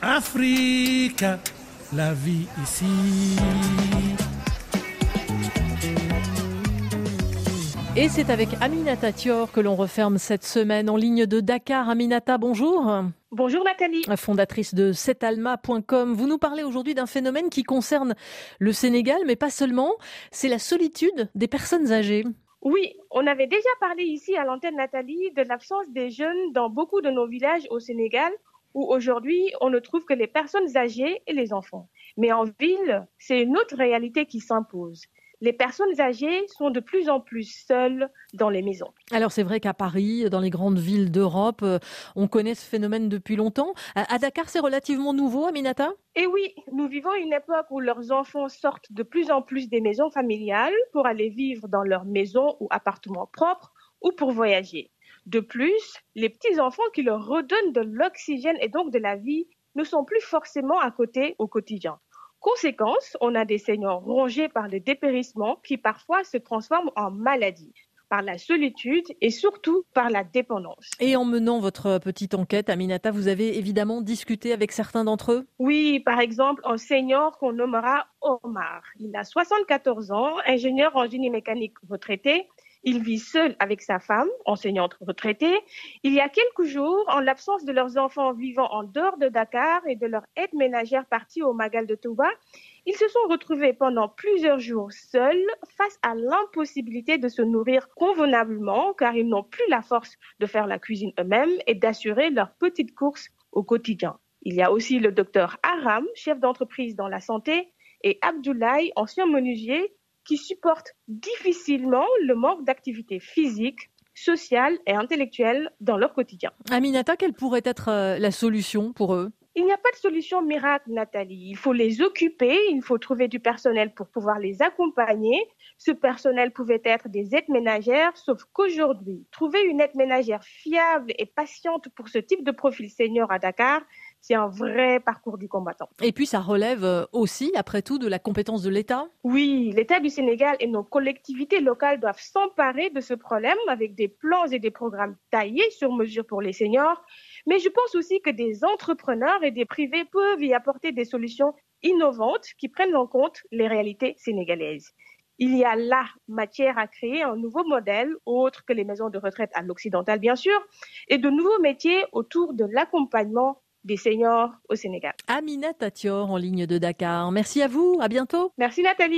Afrique, la vie ici. Et c'est avec Aminata Thior que l'on referme cette semaine en ligne de Dakar. Aminata, bonjour. Bonjour Nathalie. Fondatrice de setalma.com. Vous nous parlez aujourd'hui d'un phénomène qui concerne le Sénégal, mais pas seulement. C'est la solitude des personnes âgées. Oui, on avait déjà parlé ici à l'antenne Nathalie de l'absence des jeunes dans beaucoup de nos villages au Sénégal où aujourd'hui on ne trouve que les personnes âgées et les enfants. Mais en ville, c'est une autre réalité qui s'impose les personnes âgées sont de plus en plus seules dans les maisons. Alors c'est vrai qu'à Paris, dans les grandes villes d'Europe, euh, on connaît ce phénomène depuis longtemps. À Dakar, c'est relativement nouveau, Aminata? Eh oui, nous vivons une époque où leurs enfants sortent de plus en plus des maisons familiales pour aller vivre dans leur maison ou appartement propre ou pour voyager. De plus, les petits-enfants qui leur redonnent de l'oxygène et donc de la vie ne sont plus forcément à côté au quotidien. Conséquence, on a des seniors rongés par le dépérissement qui parfois se transforment en maladie par la solitude et surtout par la dépendance. Et en menant votre petite enquête, Aminata, vous avez évidemment discuté avec certains d'entre eux? Oui, par exemple, un senior qu'on nommera Omar. Il a 74 ans, ingénieur en génie mécanique retraité. Il vit seul avec sa femme, enseignante retraitée. Il y a quelques jours, en l'absence de leurs enfants vivant en dehors de Dakar et de leur aide ménagère partie au Magal de Touba, ils se sont retrouvés pendant plusieurs jours seuls face à l'impossibilité de se nourrir convenablement car ils n'ont plus la force de faire la cuisine eux-mêmes et d'assurer leurs petites courses au quotidien. Il y a aussi le docteur Aram, chef d'entreprise dans la santé, et Abdoulaye, ancien menuisier, qui supportent difficilement le manque d'activité physique, sociale et intellectuelle dans leur quotidien. Aminata, quelle pourrait être euh, la solution pour eux? Il n'y a pas de solution miracle, Nathalie. Il faut les occuper, il faut trouver du personnel pour pouvoir les accompagner. Ce personnel pouvait être des aides ménagères, sauf qu'aujourd'hui, trouver une aide ménagère fiable et patiente pour ce type de profil senior à Dakar, c'est un vrai parcours du combattant. Et puis ça relève euh, aussi, après tout, de la compétence de l'État Oui, l'État du Sénégal et nos collectivités locales doivent s'emparer de ce problème avec des plans et des programmes taillés sur mesure pour les seniors. Mais je pense aussi que des entrepreneurs et des privés peuvent y apporter des solutions innovantes qui prennent en compte les réalités sénégalaises. Il y a là matière à créer un nouveau modèle, autre que les maisons de retraite à l'occidental bien sûr, et de nouveaux métiers autour de l'accompagnement des seniors au Sénégal. Amina Tatior en ligne de Dakar. Merci à vous, à bientôt. Merci Nathalie.